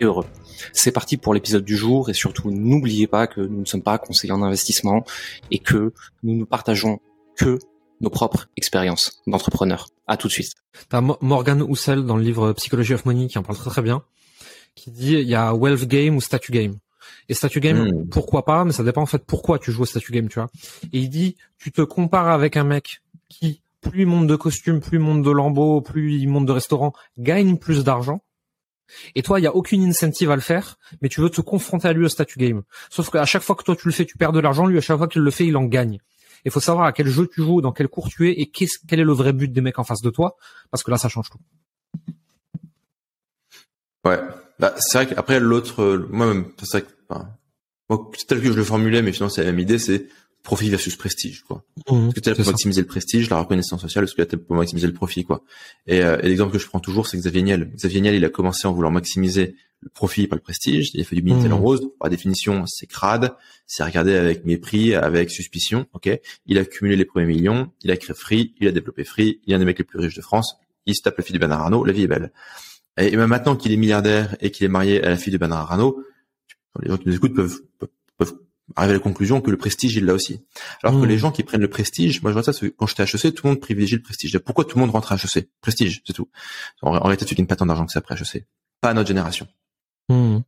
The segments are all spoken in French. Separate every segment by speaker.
Speaker 1: et heureux. C'est parti pour l'épisode du jour et surtout n'oubliez pas que nous ne sommes pas conseillers en investissement et que nous ne partageons que nos propres expériences d'entrepreneurs. À tout de suite.
Speaker 2: T'as Morgan Housel dans le livre Psychology of Money qui en parle très très bien, qui dit il y a wealth game ou statue game. Et statue game, hmm. pourquoi pas, mais ça dépend en fait pourquoi tu joues au statue game, tu vois. Et il dit, tu te compares avec un mec qui, plus il monte de costumes, plus il monte de lambeaux, plus il monte de restaurants, gagne plus d'argent. Et toi, il y a aucune incentive à le faire, mais tu veux te confronter à lui au statut game. Sauf qu'à chaque fois que toi tu le fais, tu perds de l'argent. Lui, à chaque fois qu'il le fait, il en gagne. Il faut savoir à quel jeu tu joues, dans quel cours tu es, et quel est le vrai but des mecs en face de toi, parce que là, ça change tout.
Speaker 3: Ouais, bah, c'est vrai qu'après l'autre, moi-même, c'est vrai que, moi, tel que je le formulais, mais finalement c'est la même idée, c'est profit versus prestige quoi. Mmh, est-ce que tu es pour maximiser le prestige, la reconnaissance sociale, est-ce que tu es pour maximiser le profit quoi. Et, euh, et l'exemple que je prends toujours c'est Xavier Niel. Xavier Niel, il a commencé en voulant maximiser le profit pas le prestige, il a fait du Minitel en mmh. rose, par définition c'est crade, c'est regardé avec mépris, avec suspicion, OK Il a cumulé les premiers millions, il a créé Free, il a développé Free, il est un des mecs les plus riches de France, il se tape la fille de Bernard Arnault, la vie est belle. Et, même maintenant qu'il est milliardaire et qu'il est marié à la fille de Bernard Arnault, les gens qui nous écoutent peuvent, peuvent arriver à la conclusion que le prestige il l'a aussi. Alors que hmm. les gens qui prennent le prestige, moi je vois ça quand j'étais à HEC, tout le monde privilégie le prestige. Pourquoi tout le monde rentre à HEC Prestige, c'est tout. En, réalité, tu gagnes pas tant d'argent que ça après HEC. Pas à notre génération. Hmm.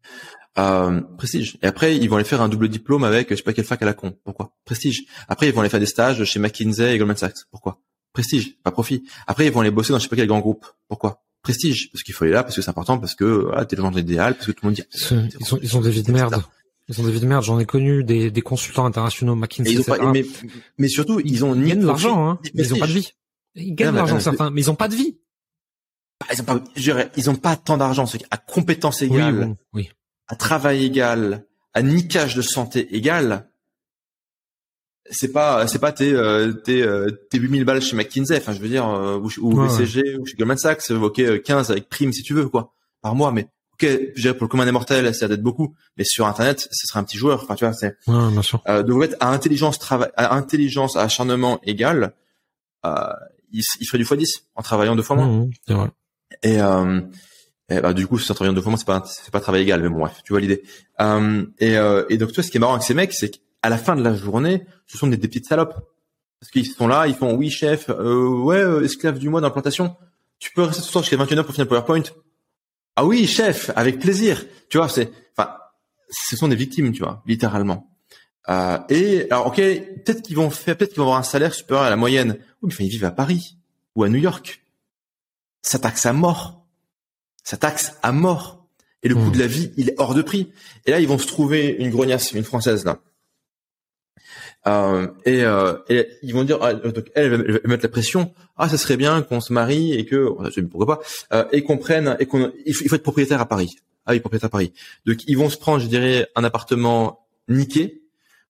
Speaker 3: Euh, prestige. Et après, ils vont aller faire un double diplôme avec, je sais pas quelle fac à la con. Pourquoi? Prestige. Après, ils vont aller faire des stages chez McKinsey et Goldman Sachs. Pourquoi? Prestige, pas profit. Après, ils vont aller bosser dans je sais pas quel grand groupe. Pourquoi? Prestige, parce qu'il faut aller là, parce que c'est important, parce que voilà, t'es le genre idéal, parce que tout le monde dit.
Speaker 2: Ils, sont, ils ont des vies de merde. Ils ont des vies de merde. J'en ai connu des, des consultants internationaux, McKinsey,
Speaker 3: mais, mais, surtout, ils ont
Speaker 2: ni de l'argent, hein. ils ont pas de vie. Ils gagnent de l'argent certains, mais ils ont pas de vie.
Speaker 3: Ah, ils ont pas, je dirais, ils ont pas tant d'argent. C'est à compétence égale,
Speaker 2: oui,
Speaker 3: à travail égal, à niquage de santé égal. C'est pas, c'est pas tes, euh, tes, euh, tes 8000 balles chez McKinsey. Enfin, je veux dire, euh, ou, ou BCG, ou chez Goldman Sachs. Ok, 15 avec prime si tu veux, quoi, par mois. Mais ok, je dirais pour le commun des mortels, ça d'être beaucoup, mais sur Internet, ce serait un petit joueur. Enfin, tu vois, c'est.
Speaker 2: Ouais, bien sûr.
Speaker 3: Euh, donc, en fait, à intelligence travail, à intelligence, à acharnement égal, euh, il, il ferait du x10 en travaillant deux fois moins.
Speaker 2: Mmh, c'est vrai.
Speaker 3: Et, euh, et bah, du coup, si en travaillant deux fois moins, c'est pas, c'est pas travail égal, mais bon, bref, tu vois l'idée. Euh, et, euh, et donc, toi, ce qui est marrant avec ces mecs, c'est qu'à la fin de la journée, ce sont des, des petites salopes. Parce qu'ils sont là, ils font, oui, chef, euh, ouais, euh, esclave du mois d'implantation. Tu peux rester ce soir jusqu'à 21h pour finir PowerPoint. Ah oui, chef, avec plaisir. Tu vois, c'est, enfin, ce sont des victimes, tu vois, littéralement. Euh, et alors, ok, peut-être qu'ils vont faire, peut-être qu'ils vont avoir un salaire supérieur à la moyenne. Oui, mais ils vivent à Paris ou à New York. Ça taxe à mort. Ça taxe à mort. Et le coût hmm. de la vie, il est hors de prix. Et là, ils vont se trouver une grognasse, une française là, euh, et, euh, ils vont dire, ah, donc elle, va mettre la pression. Ah, ça serait bien qu'on se marie et que, pourquoi pas, euh, et qu'on prenne et qu'on, il faut, être propriétaire à Paris. Ah oui, propriétaire à Paris. Donc ils vont se prendre, je dirais, un appartement niqué,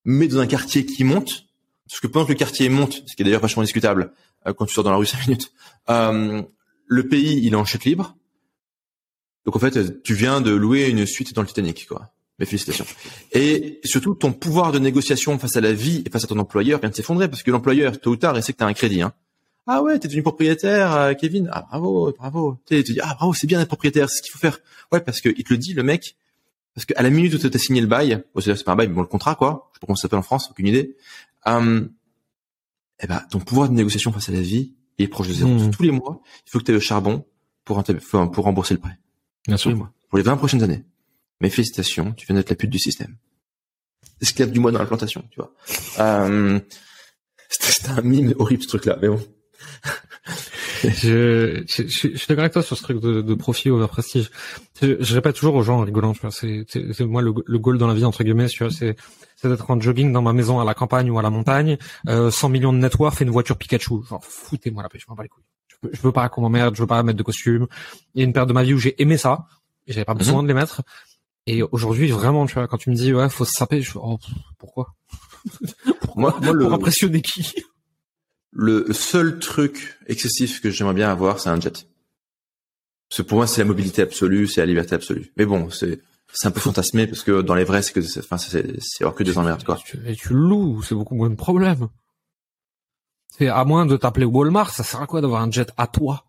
Speaker 3: mais dans un quartier qui monte, parce que pendant que le quartier monte, ce qui est d'ailleurs vachement discutable, euh, quand tu sors dans la rue cinq minutes, euh, le pays il est en chute libre. Donc en fait, tu viens de louer une suite dans le Titanic, quoi. Mes félicitations. Et surtout, ton pouvoir de négociation face à la vie et face à ton employeur vient de s'effondrer parce que l'employeur, tôt ou tard, il sait que tu as un crédit. Hein. Ah ouais, t'es devenu propriétaire, euh, Kevin. Ah bravo, bravo. Tu te dis ah bravo, c'est bien d'être propriétaire, c'est ce qu'il faut faire. Ouais, parce que il te le dit le mec. Parce qu'à la minute où tu as signé le bail, bon, c'est pas un bail, mais bon le contrat quoi. Je sais pas comment ça s'appelle en France, aucune idée. Euh, eh ben ton pouvoir de négociation face à la vie est proche de zéro. Mmh. Tous les mois, il faut que tu aies le charbon pour pour rembourser le prêt.
Speaker 2: Bien sûr.
Speaker 3: Pour les 20 prochaines années. Mais félicitations, tu viens d'être la pute du système. Esclave du mois dans la plantation, tu vois. Euh, c'était un mime horrible ce truc-là, mais bon.
Speaker 2: je, je, je, suis d'accord avec toi sur ce truc de, de profit over prestige. Je, je, répète toujours aux gens en rigolant, tu vois, c'est, c'est, moi le, le goal dans la vie entre guillemets, tu vois, c'est, c'est d'être en jogging dans ma maison à la campagne ou à la montagne, euh, 100 millions de net worth et une voiture Pikachu. Genre foutez-moi la pêche, je m'en bats les couilles. Je veux, je veux pas qu'on m'emmerde, je veux pas mettre de costume. Il y a une paire de ma vie où j'ai aimé ça, et j'avais pas besoin mhm. de les mettre Et aujourd'hui, vraiment, tu vois, quand tu me dis ouais, faut se saper, je oh, pourquoi,
Speaker 3: Moi, moi, le...
Speaker 2: Pour impressionner qui?
Speaker 3: Le seul truc excessif que j'aimerais bien avoir, c'est un jet. Parce que pour moi, c'est la mobilité absolue, c'est la liberté absolue. Mais bon, c'est c'est un peu fantasmé parce que dans les vrais, c'est que enfin c'est c'est hors que des emmerdes quoi.
Speaker 2: Et tu, loues, c'est beaucoup moins de problème. C'est à moins de t'appeler Walmart, ça sert à quoi d'avoir un jet à toi?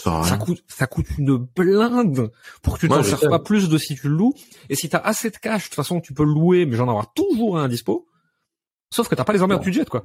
Speaker 2: Ça, coûte, ça coûte une blinde pour que tu t'en cherches pas plus de si tu le loues. Et si t'as assez de cash, de toute façon, tu peux le louer, mais j'en avoir toujours un dispo. Sauf que t'as pas les emmerdes du jet, quoi.